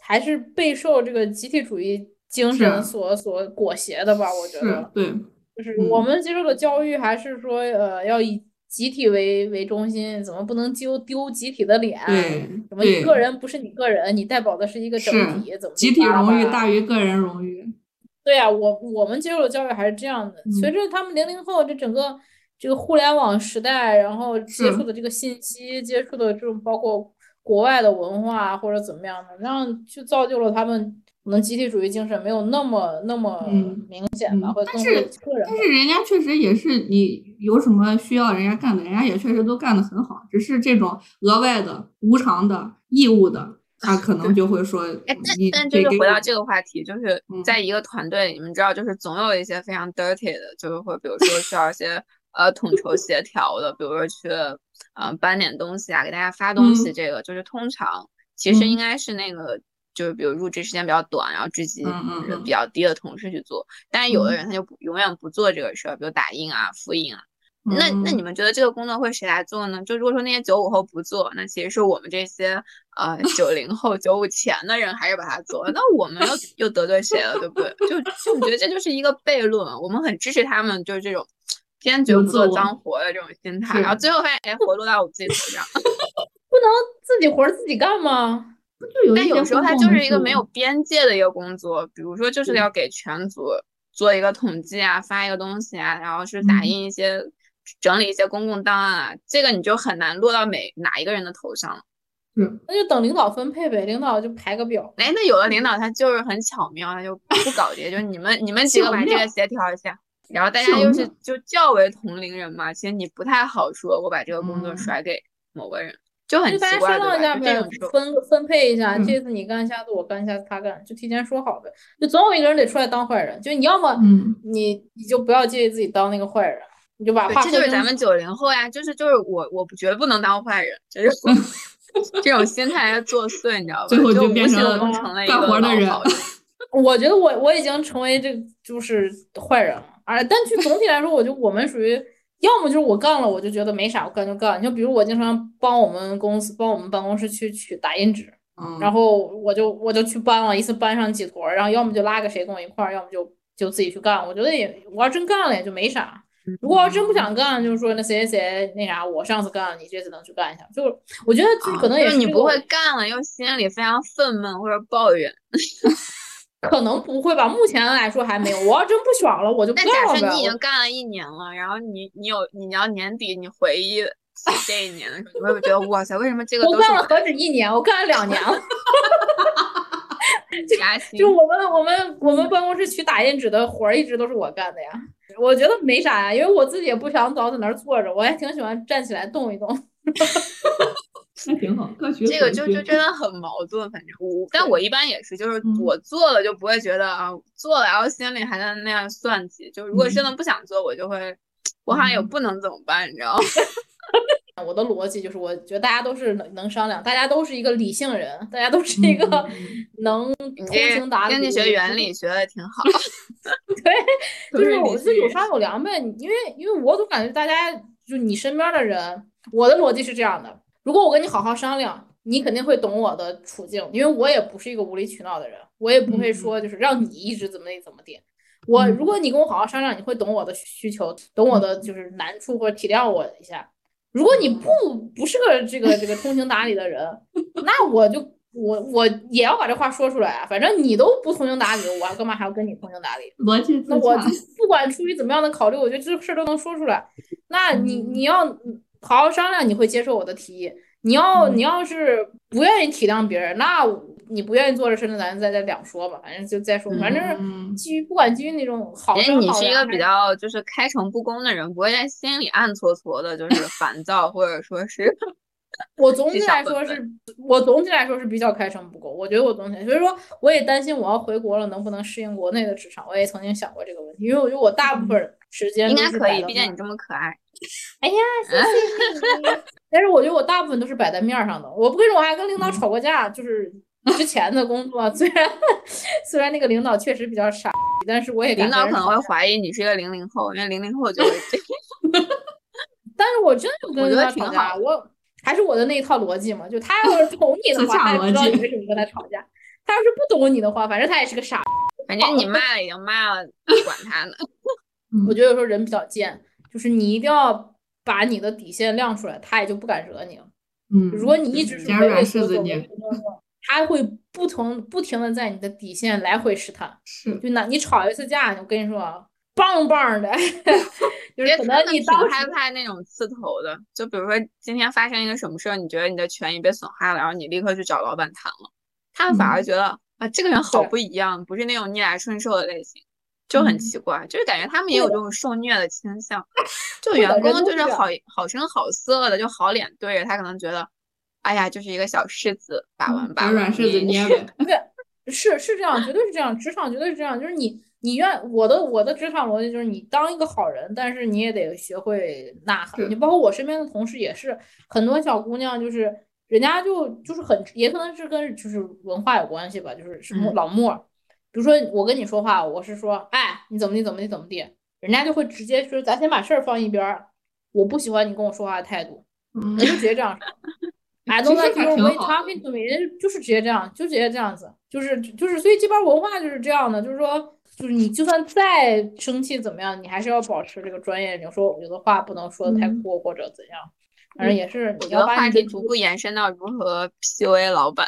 还是备受这个集体主义精神所所裹挟的吧？我觉得，对，就是我们接受的教育还是说，呃，要以集体为为中心，怎么不能丢丢集体的脸？对，怎么你个人不是你个人，你代表的是一个整体？怎么集体荣誉大于个人荣誉？对呀，我我们接受的教育还是这样的。随着他们零零后这整个这个互联网时代，然后接触的这个信息，接触的这种包括国外的文化或者怎么样的，让就造就了他们可能集体主义精神没有那么那么明显吧，会更个人。但是人家确实也是，你有什么需要人家干的，人家也确实都干得很好，只是这种额外的、无偿的、义务的。他可能就会说，哎，但但就是回到这个话题，就是在一个团队里，你们知道，就是总有一些非常 dirty 的，就是会比如说需要一些呃统筹协调的，比如说去呃搬点东西啊，给大家发东西，这个就是通常其实应该是那个就是比如入职时间比较短，然后职级人比较低的同事去做，但是有的人他就不永远不做这个事儿，比如打印啊、复印啊。那那你们觉得这个工作会谁来做呢？就如果说那些九五后不做，那其实是我们这些呃九零后、九五前的人还是把它做，那我们又又得罪谁了，对不对？就就我觉得这就是一个悖论。我们很支持他们，就是这种坚决不做脏活的这种心态，然后最后发现哎，活落到我们自己头上，不能自己活自己干吗？但有时候它就是一个没有边界的一个工作，比如说就是要给全组做一个统计啊，发一个东西啊，然后是打印一些。整理一些公共档案啊，这个你就很难落到每哪一个人的头上了。嗯，那就等领导分配呗，领导就排个表。哎，那有的领导他就是很巧妙，他就不搞这些，就你们你们几个把这个协调一下，然后大家又是就较为同龄人嘛，其实你不太好说，我把这个工作甩给某个人，就很奇怪的。大家商量一下呗分分配一下，这次你干，下次我干，下次他干，就提前说好呗。就总有一个人得出来当坏人，就你要么你你就不要介意自己当那个坏人。你就把话，这就是咱们九零后呀，就是就是我，我不觉得不能当坏人，就是 这种心态要作祟，你知道吧？最后就变成了干活的人。我觉得我我已经成为这就是坏人了，而但就总体来说，我就我们属于要么就是我干了，我就觉得没啥，我干就干。你就比如我经常帮我们公司帮我们办公室去取打印纸，然后我就我就去搬了一次，搬上几坨，然后要么就拉个谁跟我一块儿，要么就就自己去干。我觉得也我要真干了也就没啥。如果要真不想干，就是说那谁谁谁那啥，我上次干了，你这次能去干一下。就我觉得就可能也是你不会干了，又心里非常愤懑或者抱怨，可能不会吧。目前来说还没有。我要真不爽了，我就不干了假设你已经干了一年了，然后你你有你要年底你回忆 这一年的时候，你会不会觉得哇塞，为什么这个我干了何止一年，我干了两年了。加薪。就我们我们我们办公室取打印纸的活儿一直都是我干的呀。我觉得没啥呀，因为我自己也不想老在那儿坐着，我还挺喜欢站起来动一动。那挺好，这个就就真的很矛盾，反正我，但我一般也是，就是我做了就不会觉得啊做了，然后心里还在那样算计。就如果真的不想做，我就会，我好像也不能怎么办，你知道吗？我的逻辑就是，我觉得大家都是能能商量，大家都是一个理性人，大家都是一个 能通情达理。经济学原理学的挺好。对，就是我是有商有量呗。因为因为我总感觉大家就你身边的人，我的逻辑是这样的：如果我跟你好好商量，你肯定会懂我的处境，因为我也不是一个无理取闹的人，我也不会说就是让你一直怎么地怎么地。我如果你跟我好好商量，你会懂我的需求，懂我的就是难处或者体谅我一下。如果你不不是个这个这个通情达理的人，那我就我我也要把这话说出来啊！反正你都不通情达理，我干嘛还要跟你通情达理？逻辑那我不管出于怎么样的考虑，我觉得这事儿都能说出来。那你你要好好商量，你会接受我的提议。你要你要是不愿意体谅别人，那你不愿意做这事，那咱再再两说吧，反正就再说，反正基于不管基于那种好因为你是一个比较就是开诚布公的人，不会在心里暗搓搓的，就是烦躁或者说是。我总体来说是，我总体来说是比较开诚布公。我觉得我总体，所以说我也担心我要回国了能不能适应国内的职场。我也曾经想过这个问题，因为我觉得我大部分时间应该可以，毕竟你这么可爱。哎呀，谢谢你。但是我觉得我大部分都是摆在面上的。我不跟你说，我还跟领导吵过架。就是之前的工作，虽然虽然那个领导确实比较傻，但是我也领导可能会怀疑你是一个零零后，因为零零后就会这样。但是我真的跟领导吵架，我。还是我的那一套逻辑嘛，就他要是懂你的话，他也知道你为什么跟他吵架；他要是不懂你的话，反正他也是个傻。反正你骂了已经骂了，管他呢。我觉得有时候人比较贱，就是你一定要把你的底线亮出来，他也就不敢惹你了。嗯，如果你一直是唯唯诺诺，他会不同不停的在你的底线来回试探。是，就那你吵一次架，我跟你说。棒棒的 就是可能你挺害怕那种刺头的。就比如说今天发生一个什么事儿，你觉得你的权益被损害了，然后你立刻去找老板谈了，他们反而觉得啊，这个人好不一样，不是那种逆来顺受的类型，就很奇怪，就是感觉他们也有这种受虐的倾向。就员工就是好好声好色的，就好脸对着他，可能觉得，哎呀，就是一个小柿子，把玩把软柿子捏呗。对，是是这样，绝对是这样，职场绝对是这样，就是你。你愿我的我的职场逻辑就是你当一个好人，但是你也得学会呐喊。你包括我身边的同事也是，很多小姑娘就是人家就就是很也可能是跟就是文化有关系吧，就是什么老莫，比如说我跟你说话，我是说哎你怎么地怎么地怎么地，人家就会直接说咱先把事儿放一边儿，我不喜欢你跟我说话的态度，人就直接这样说。哎，都在说 we talking to me，人就是直接这样，就直接这样子，就是就是所以这边文化就是这样的，就是说。就是你就算再生气怎么样，你还是要保持这个专业。你说有的话不能说的太过或者怎样，反正也是你要把话题逐步延伸到如何 PUA 老板，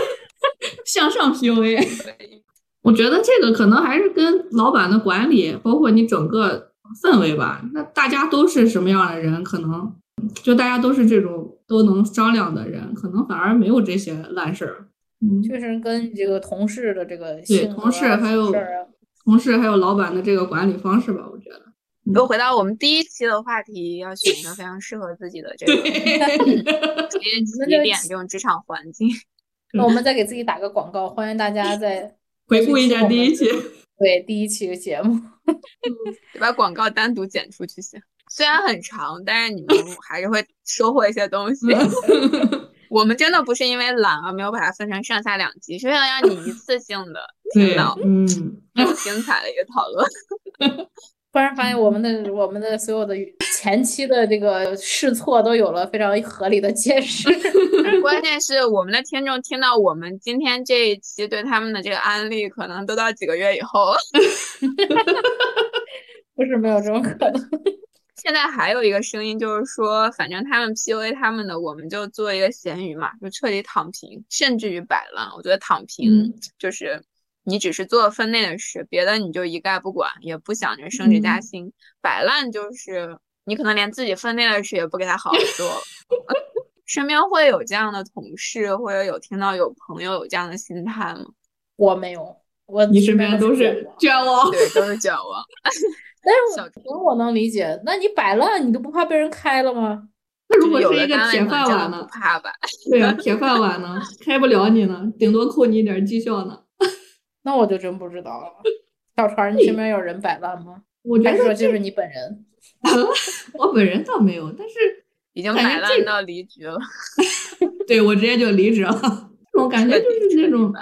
向上 PUA。我觉得这个可能还是跟老板的管理，包括你整个氛围吧。那大家都是什么样的人，可能就大家都是这种都能商量的人，可能反而没有这些烂事儿。嗯，确实跟这个同事的这个对同事还有同事还有老板的这个管理方式吧，我觉得。又回到我们第一期的话题，要选一个非常适合自己的这个职业起点，这种职场环境。那我们再给自己打个广告，欢迎大家再回顾一下第一期，对第一期的节目，把广告单独剪出去行。虽然很长，但是你们 还是会收获一些东西。我们真的不是因为懒而没有把它分成上下两集，是为了让你一次性的听到嗯精彩的一个讨论。突然发现我们的我们的所有的前期的这个试错都有了非常合理的解释。关键是我们的听众听到我们今天这一期对他们的这个案例，可能都到几个月以后。不是没有这种可能。现在还有一个声音，就是说，反正他们 PUA 他们的，我们就做一个咸鱼嘛，就彻底躺平，甚至于摆烂。我觉得躺平就是你只是做分内的事，别的你就一概不管，也不想着升职加薪。摆烂就是你可能连自己分内的事也不给他好好做。身边会有这样的同事，或者有听到有朋友有这样的心态吗？我没有，我你身边都是卷王，对，都是卷王。但是我我能理解，那你摆烂，你都不怕被人开了吗？那如果是一个铁饭碗呢？不怕吧？对呀，铁饭碗呢？开不了你呢，顶多扣你一点绩效呢。那我就真不知道了。小川，你身边有人摆烂吗？我觉得说就是你本人。我本人倒没有，但是已经摆烂到离职了。对，我直接就离职了。这种感觉就是那种。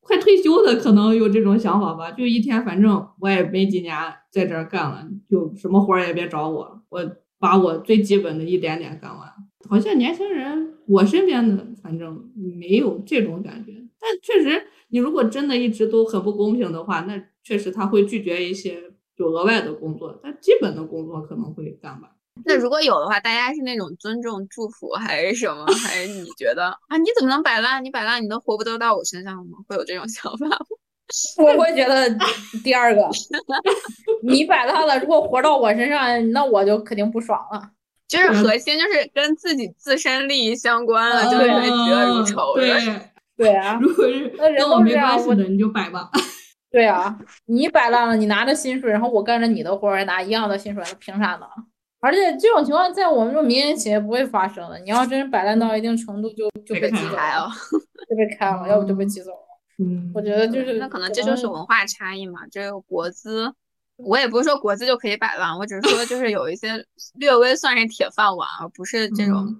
快退休的可能有这种想法吧，就一天反正我也没几年在这儿干了，就什么活儿也别找我，我把我最基本的一点点干完。好像年轻人，我身边的反正没有这种感觉。但确实，你如果真的一直都很不公平的话，那确实他会拒绝一些就额外的工作，但基本的工作可能会干吧。那如果有的话，大家是那种尊重、祝福，还是什么？还是你觉得啊？你怎么能摆烂？你摆烂，你的活不都到我身上了吗？会有这种想法吗？我会觉得第二个，你摆烂了，如果活到我身上，那我就肯定不爽了。就是核心就是跟自己自身利益相关了，就会觉得如仇。对，对啊，如果是 跟我没关系的，你就摆吧。对啊，你摆烂了，你拿着薪水，然后我干着你的活儿，拿一样的薪水，那凭啥呢？而且这种情况在我们这种民营企业不会发生的。你要真是摆烂到一定程度，就就被挤走了，就被开了，要不就被挤走了。嗯，我觉得就是那可能这就是文化差异嘛。这个国资，我也不是说国资就可以摆烂，我只是说就是有一些略微算是铁饭碗，而不是这种。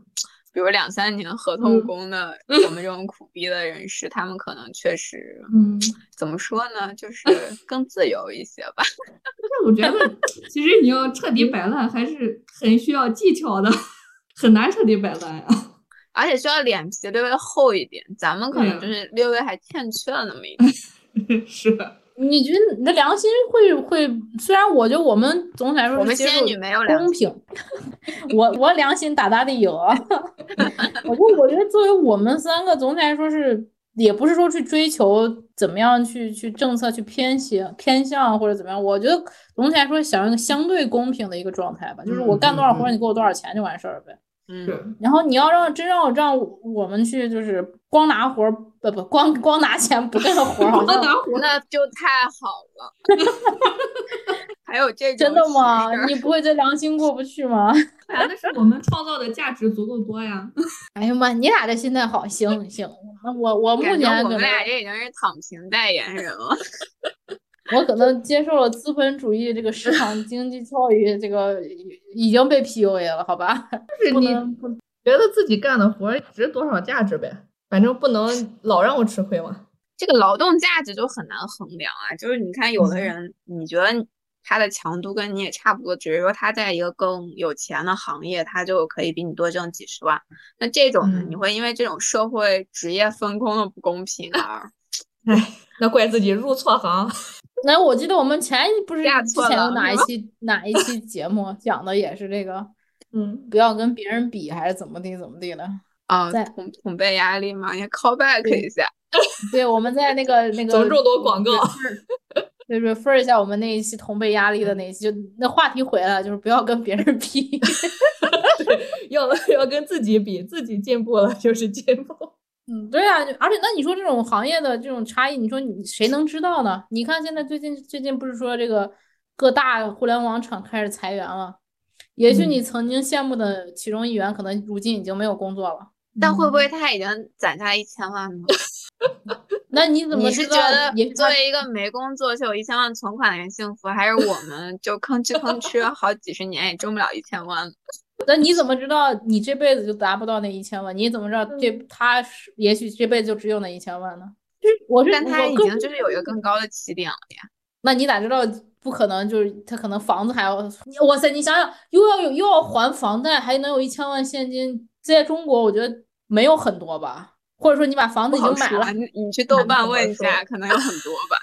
比如两三年合同工的，我们这种苦逼的人士，他们可能确实，嗯，怎么说呢，就是 更自由一些吧。但我觉得，其实你要彻底摆烂，还是很需要技巧的，很难彻底摆烂呀。而且需要脸皮略微厚一点，咱们可能就是略微还欠缺了那么一点。是的。你觉得你的良心会会？虽然我觉得我们总体来说，我们仙女没有公平。我我良心大大的有。我 就我觉得作为我们三个，总体来说是，也不是说去追求怎么样去去政策去偏向偏向或者怎么样。我觉得总体来说想要一个相对公平的一个状态吧，就是我干多少活，你给我多少钱就完事儿呗。嗯，然后你要让真让我让我们去，就是光拿活儿，不不光光拿钱不干活儿，光拿活那就太好了。还有这种真的吗？你不会这良心过不去吗？那是我们创造的价值足够多呀。哎呀妈，你俩这心态好，行行，那我我目前我们俩这已经是躺平代言人了。我可能接受了资本主义这个市场 经济教育，这个已经被 PUA 了，好吧？就是你觉得自己干的活值多少价值呗，反正不能老让我吃亏嘛。这个劳动价值就很难衡量啊。就是你看，有的人你觉得他的强度跟你也差不多，只是说他在一个更有钱的行业，他就可以比你多挣几十万。那这种呢，你会因为这种社会职业分工的不公平而，哎，那怪自己入错行。那我记得我们前不是之前有哪一期哪一期节目讲的也是这个，嗯，不要跟别人比还是怎么地怎么地的啊？在同同辈压力嘛，也 call back 一下。对，我们在那个那个么这么多广告，对 refer 一下我们那一期同辈压力的那一期，就那话题回来了，就是不要跟别人比，要要跟自己比，自己进步了就是进步。嗯，对啊，而且那你说这种行业的这种差异，你说你谁能知道呢？你看现在最近最近不是说这个各大互联网厂开始裁员了，也许你曾经羡慕的其中一员，可能如今已经没有工作了。但会不会他已经攒下一千万呢？那你怎么你是觉得作为一个没工作却有一千万存款的人幸福，还是我们就吭哧吭哧 好几十年也挣不了一千万？那你怎么知道你这辈子就达不到那一千万？你怎么知道这他是也许这辈子就只有那一千万呢？就是我是，但他已经就是有一个更高的起点了呀。那你咋知道不可能？就是他可能房子还要，哇塞！你想想，又要有又要还房贷，还能有一千万现金，在中国我觉得没有很多吧？或者说你把房子已经买了，你你去豆瓣问一下，可能有很多吧？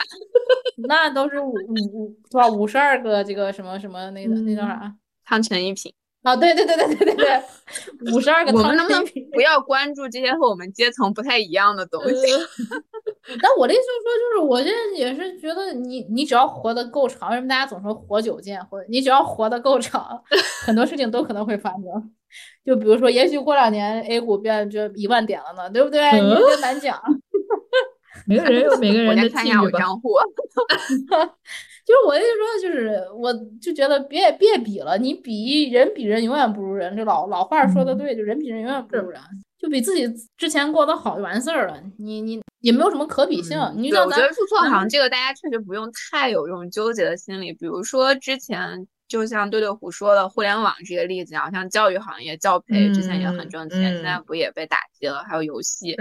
那都是五五是吧？五十二个这个什么什么那个那叫啥？汤臣一品。啊，对对对对对对对，五十二个。我们能不能不要关注这些和我们阶层不太一样的东西？但我的意思就是说，就是我现在也是觉得，你你只要活得够长，为什么大家总说活久见？或者你只要活得够长，很多事情都可能会发生。就比如说，也许过两年 A 股变就一万点了呢，对不对？你有点难讲。每个人有每个人的参与账户。就是我意思说，就是我就觉得别别比了，你比人比人永远不如人。这老老话说的对，就人比人永远不如人，就比自己之前过得好就完事儿了。你你也没有什么可比性。你我觉得入错行这个大家确实不用太有这种纠结的心理。比如说之前就像对对虎说的互联网这个例子好，像教育行业教培之前也很挣钱，现在不也被打击了？还有游戏，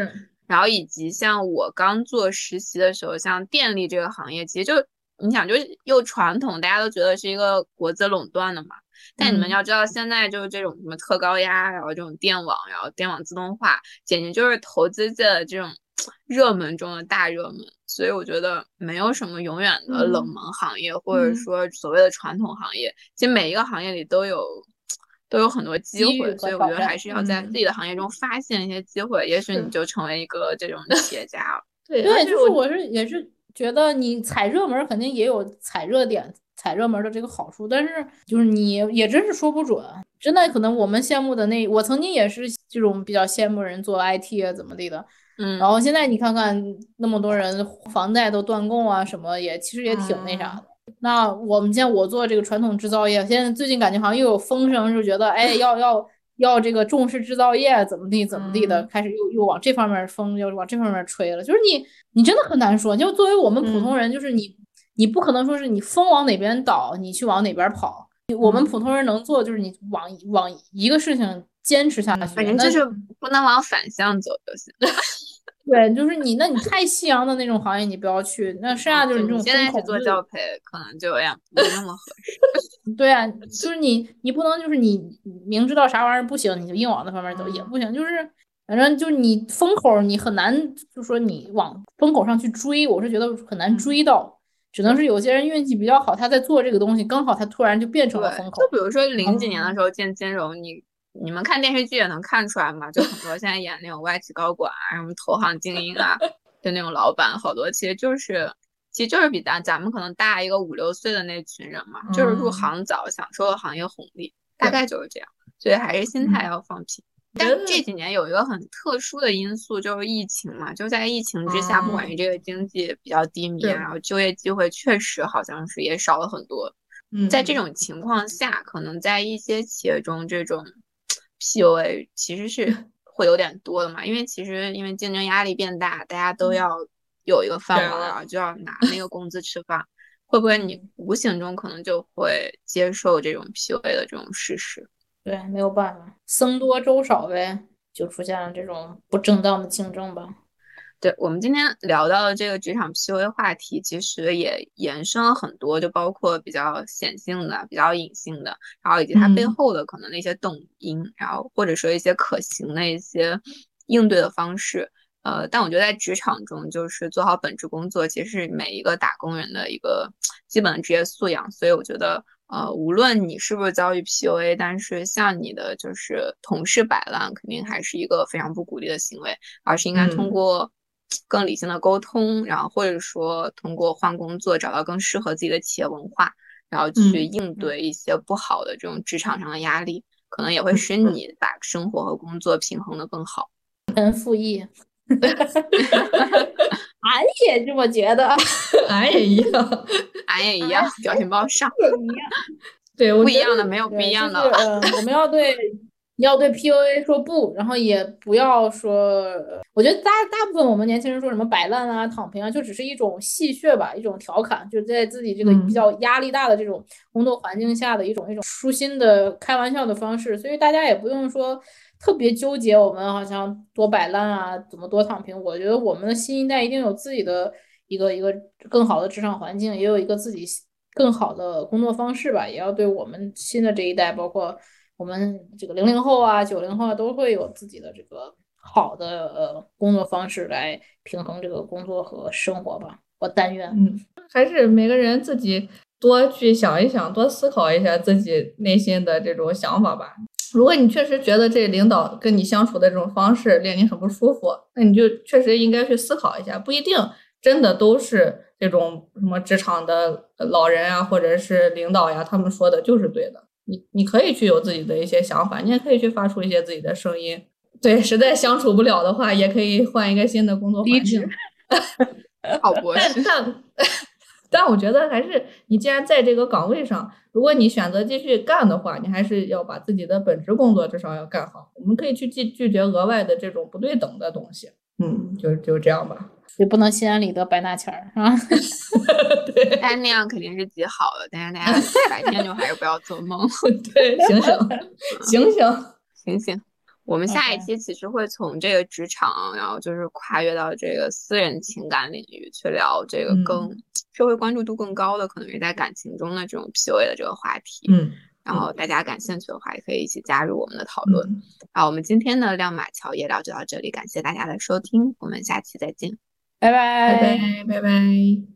然后以及像我刚做实习的时候，像电力这个行业，其实就。你想，就是又传统，大家都觉得是一个国资垄断的嘛。但你们要知道，现在就是这种什么特高压，然后这种电网，然后电网自动化，简直就是投资界的这种 热门中的大热门。所以我觉得没有什么永远的冷门行业，或者说所谓的传统行业，其实每一个行业里都有 都有很多机会。所以我觉得还是要在自己的行业中发现一些机会，也许你就成为一个这种企业家了。对，就是我是也是。觉得你踩热门肯定也有踩热点、踩热门的这个好处，但是就是你也真是说不准，真的可能我们羡慕的那，我曾经也是这种比较羡慕人做 IT 啊怎么地的，嗯，然后现在你看看那么多人房贷都断供啊，什么也其实也挺那啥的。那我们现在我做这个传统制造业，现在最近感觉好像又有风声，就觉得哎要要要这个重视制造业，怎么地怎么地的，开始又又往这方面风，又往这方面吹了。就是你你真的很难说，就作为我们普通人，就是你你不可能说是你风往哪边倒，你去往哪边跑。我们普通人能做就是你往往一个事情坚持下去，反正就是不能往反向走就行。对，就是你，那你太夕阳的那种行业，你不要去。那剩下就是你这种现在去做教培，可能就有点不那么合适。对啊，就是你，你不能就是你明知道啥玩意儿不行，你就硬往那方面走也不行。就是反正就是你风口，你很难就说你往风口上去追，我是觉得很难追到，只能是有些人运气比较好，他在做这个东西，刚好他突然就变成了风口。就比如说零几年的时候建金融，你。你们看电视剧也能看出来嘛，就很多现在演那种外企高管啊，什么投行精英啊，就那种老板，好多其实就是，其实就是比咱咱们可能大一个五六岁的那群人嘛，就是入行早，享受了行业红利，大概就是这样。所以还是心态要放平。但这几年有一个很特殊的因素，就是疫情嘛，就在疫情之下，不管是这个经济比较低迷，然后就业机会确实好像是也少了很多。在这种情况下，可能在一些企业中，这种。PUA 其实是 会有点多的嘛，因为其实因为竞争压力变大，大家都要有一个饭碗啊，就要拿那个工资吃饭，会不会你无形中可能就会接受这种 PUA 的这种事实？对，没有办法，僧多粥少呗，就出现了这种不正当的竞争吧。对我们今天聊到的这个职场 PUA 话题，其实也延伸了很多，就包括比较显性的、比较隐性的，然后以及它背后的可能的一些动因，然后或者说一些可行的一些应对的方式。呃，但我觉得在职场中，就是做好本职工作，其实是每一个打工人的一个基本的职业素养。所以我觉得，呃，无论你是不是遭遇 PUA，但是像你的就是同事摆烂，肯定还是一个非常不鼓励的行为，而是应该通过。更理性的沟通，然后或者说通过换工作找到更适合自己的企业文化，然后去应对一些不好的这种职场上的压力，可能也会使你把生活和工作平衡的更好。嗯复议，俺也这么觉得，俺也一样，俺也一样，表情包上，对，不一样的没有不一样的了，我们要对。要对 PUA 说不，然后也不要说。我觉得大大部分我们年轻人说什么摆烂啊、躺平啊，就只是一种戏谑吧，一种调侃，就在自己这个比较压力大的这种工作环境下的一种一种舒心的开玩笑的方式。所以大家也不用说特别纠结，我们好像多摆烂啊，怎么多躺平。我觉得我们的新一代一定有自己的一个一个更好的职场环境，也有一个自己更好的工作方式吧。也要对我们新的这一代，包括。我们这个零零后啊、九零后啊，都会有自己的这个好的呃工作方式来平衡这个工作和生活吧。我但愿，嗯，还是每个人自己多去想一想，多思考一下自己内心的这种想法吧。如果你确实觉得这领导跟你相处的这种方式令你很不舒服，那你就确实应该去思考一下，不一定真的都是这种什么职场的老人啊，或者是领导呀，他们说的就是对的。你你可以去有自己的一些想法，你也可以去发出一些自己的声音。对，实在相处不了的话，也可以换一个新的工作环境。好博士。但但我觉得还是，你既然在这个岗位上，如果你选择继续干的话，你还是要把自己的本职工作至少要干好。我们可以去拒拒绝额外的这种不对等的东西。嗯，就就这样吧。也不能心安理得白拿钱儿，是吧？对，但那样肯定是极好的。但是大家 白天就还是不要做梦。对，醒醒，醒醒，醒醒。我们下一期其实会从这个职场，然后就是跨越到这个私人情感领域去聊这个更社会关注度更高的，可能是在感情中的这种 PUA 的这个话题。嗯。然后大家感兴趣的话，也可以一起加入我们的讨论。好，我们今天的亮马桥夜聊就到这里，感谢大家的收听，我们下期再见。拜拜拜拜拜。